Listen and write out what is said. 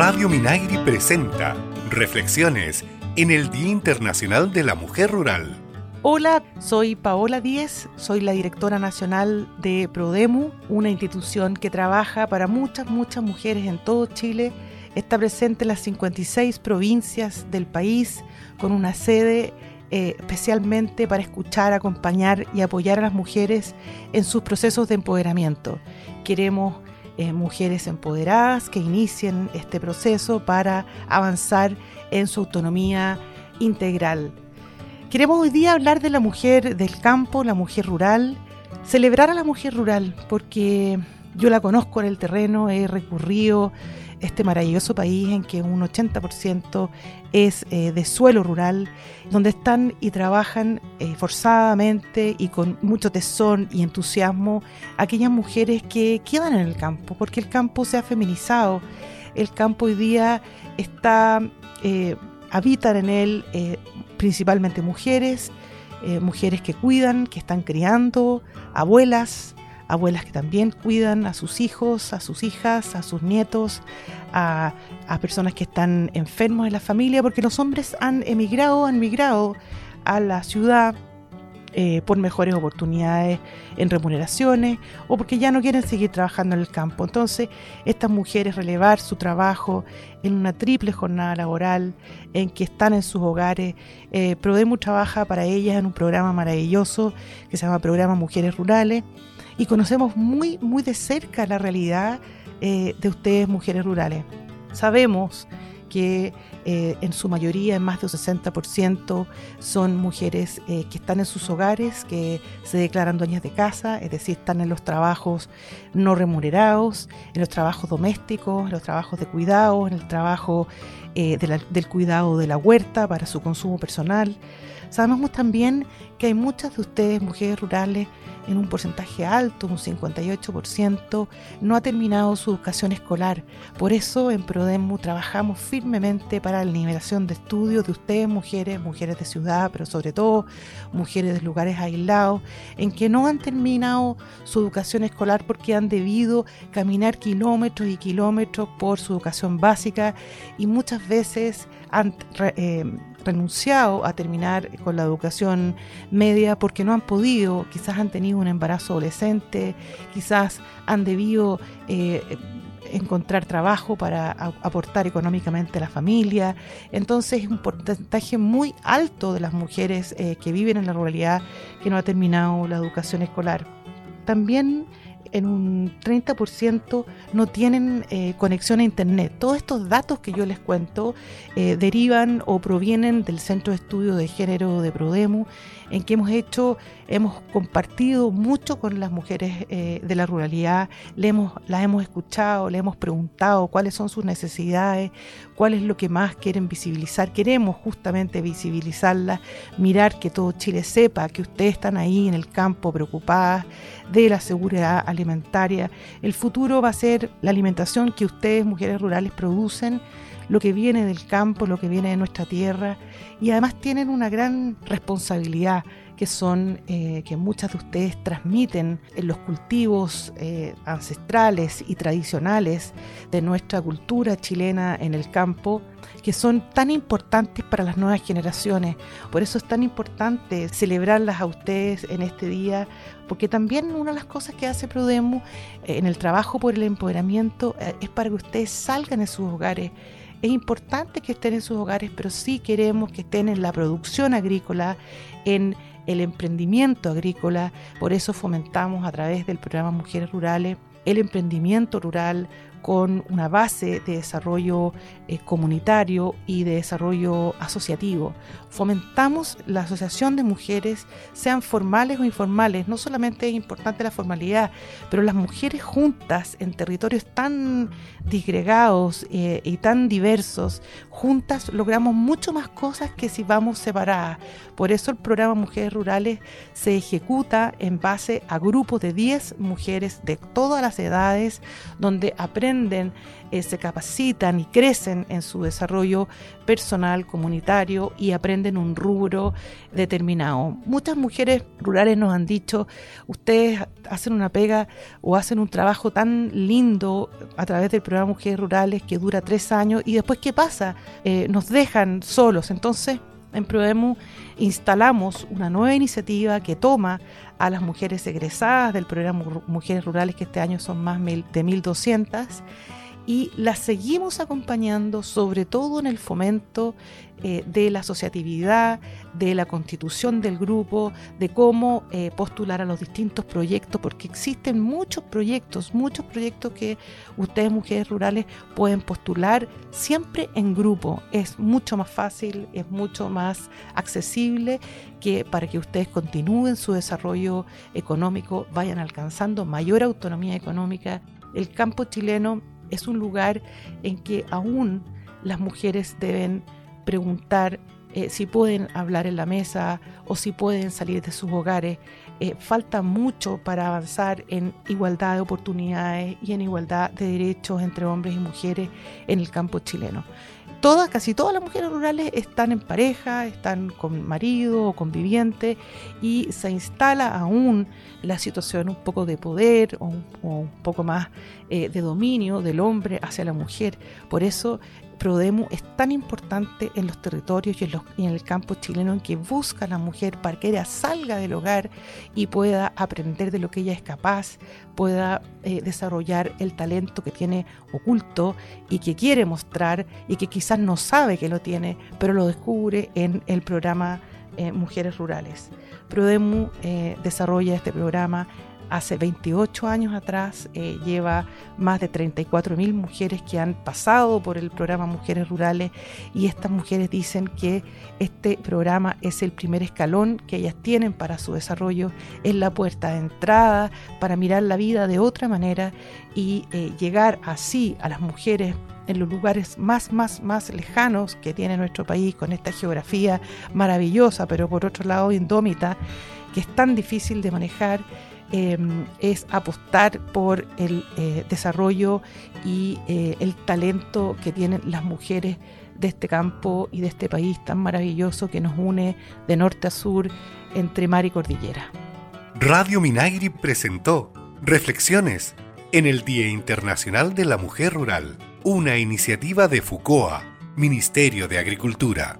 Radio Minagri presenta Reflexiones en el Día Internacional de la Mujer Rural. Hola, soy Paola Díez, soy la directora nacional de Prodemu, una institución que trabaja para muchas, muchas mujeres en todo Chile. Está presente en las 56 provincias del país con una sede eh, especialmente para escuchar, acompañar y apoyar a las mujeres en sus procesos de empoderamiento. Queremos eh, mujeres empoderadas que inicien este proceso para avanzar en su autonomía integral. Queremos hoy día hablar de la mujer del campo, la mujer rural, celebrar a la mujer rural, porque yo la conozco en el terreno, he recurrido este maravilloso país en que un 80% es eh, de suelo rural, donde están y trabajan eh, forzadamente y con mucho tesón y entusiasmo aquellas mujeres que quedan en el campo, porque el campo se ha feminizado, el campo hoy día está, eh, habitan en él principalmente mujeres, mujeres que cuidan, que están criando, abuelas, abuelas que también cuidan a sus hijos, a sus hijas, a sus nietos, a, personas que están enfermos en la familia, porque los hombres han emigrado, han migrado a la ciudad eh, por mejores oportunidades en remuneraciones o porque ya no quieren seguir trabajando en el campo. Entonces, estas mujeres relevar su trabajo en una triple jornada laboral, en que están en sus hogares. Eh, Prodemu trabaja para ellas en un programa maravilloso que se llama Programa Mujeres Rurales y conocemos muy, muy de cerca la realidad eh, de ustedes, mujeres rurales. Sabemos que eh, en su mayoría, en más de un 60%, son mujeres eh, que están en sus hogares, que se declaran dueñas de casa, es decir, están en los trabajos no remunerados, en los trabajos domésticos, en los trabajos de cuidado, en el trabajo del cuidado de la huerta para su consumo personal. Sabemos también que hay muchas de ustedes, mujeres rurales, en un porcentaje alto, un 58%, no ha terminado su educación escolar. Por eso en Prodemu trabajamos firmemente para la liberación de estudios de ustedes, mujeres, mujeres de ciudad, pero sobre todo mujeres de lugares aislados, en que no han terminado su educación escolar porque han debido caminar kilómetros y kilómetros por su educación básica y muchas veces han eh, renunciado a terminar con la educación media porque no han podido, quizás han tenido un embarazo adolescente, quizás han debido eh, encontrar trabajo para aportar económicamente a la familia. Entonces es un porcentaje muy alto de las mujeres eh, que viven en la ruralidad que no ha terminado la educación escolar. También en un 30% no tienen eh, conexión a Internet. Todos estos datos que yo les cuento eh, derivan o provienen del Centro de Estudio de Género de Prodemu, en que hemos hecho, hemos compartido mucho con las mujeres eh, de la ruralidad, le hemos, las hemos escuchado, le hemos preguntado cuáles son sus necesidades, cuál es lo que más quieren visibilizar. Queremos justamente visibilizarlas, mirar que todo Chile sepa que ustedes están ahí en el campo preocupadas de la seguridad alimentaria. El futuro va a ser la alimentación que ustedes, mujeres rurales, producen, lo que viene del campo, lo que viene de nuestra tierra, y además tienen una gran responsabilidad que son eh, que muchas de ustedes transmiten en los cultivos eh, ancestrales y tradicionales de nuestra cultura chilena en el campo, que son tan importantes para las nuevas generaciones. Por eso es tan importante celebrarlas a ustedes en este día, porque también una de las cosas que hace Prodemu eh, en el trabajo por el empoderamiento es para que ustedes salgan de sus hogares es importante que estén en sus hogares, pero sí queremos que estén en la producción agrícola, en el emprendimiento agrícola. Por eso fomentamos a través del programa Mujeres Rurales el emprendimiento rural, con una base de desarrollo eh, comunitario y de desarrollo asociativo. Fomentamos la asociación de mujeres, sean formales o informales. No solamente es importante la formalidad, pero las mujeres juntas en territorios tan disgregados eh, y tan diversos, juntas logramos mucho más cosas que si vamos separadas. Por eso el programa Mujeres Rurales se ejecuta en base a grupos de 10 mujeres de todas las edades, donde aprenden eh, se capacitan y crecen en su desarrollo personal, comunitario y aprenden un rubro determinado. Muchas mujeres rurales nos han dicho, ustedes hacen una pega o hacen un trabajo tan lindo a través del programa Mujeres Rurales que dura tres años y después ¿qué pasa? Eh, nos dejan solos. Entonces, en Prodemu instalamos una nueva iniciativa que toma a las mujeres egresadas del programa Mujeres Rurales, que este año son más de 1.200, y las seguimos acompañando sobre todo en el fomento eh, de la asociatividad, de la constitución del grupo, de cómo eh, postular a los distintos proyectos, porque existen muchos proyectos, muchos proyectos que ustedes mujeres rurales pueden postular siempre en grupo. Es mucho más fácil, es mucho más accesible que para que ustedes continúen su desarrollo económico, vayan alcanzando mayor autonomía económica. El campo chileno es un lugar en que aún las mujeres deben preguntar eh, si pueden hablar en la mesa o si pueden salir de sus hogares. Eh, falta mucho para avanzar en igualdad de oportunidades y en igualdad de derechos entre hombres y mujeres en el campo chileno todas, casi todas las mujeres rurales están en pareja, están con marido o conviviente y se instala aún la situación un poco de poder o un, poco más eh, de dominio del hombre hacia la mujer. Por eso Prodemu es tan importante en los territorios y en, el campo chileno en que busca a la mujer para que ella salga del hogar y pueda aprender de lo que ella es capaz, pueda eh, desarrollar el talento que tiene oculto y que quiere mostrar y que quizás no sabe que lo tiene, pero lo descubre en el programa eh, Mujeres Rurales. Prodemu eh, desarrolla este programa hace 28 años atrás, eh, lleva más de 34 mil mujeres que han pasado por el programa Mujeres Rurales y estas mujeres dicen que este programa es el primer escalón que ellas tienen para su desarrollo, es la puerta de entrada para mirar la vida de otra manera y eh, llegar así a las mujeres en los lugares más, más, más lejanos que tiene nuestro país, con esta geografía maravillosa, pero por otro lado indómita, que es tan difícil de manejar Em, es apostar por el eh, desarrollo y eh, el talento que tienen las mujeres de este campo y de este país tan maravilloso que nos une de norte a sur entre mar y cordillera. Radio Minagri presentó Reflexiones en el Día Internacional de la Mujer Rural, una iniciativa de FUCOA, Ministerio de Agricultura.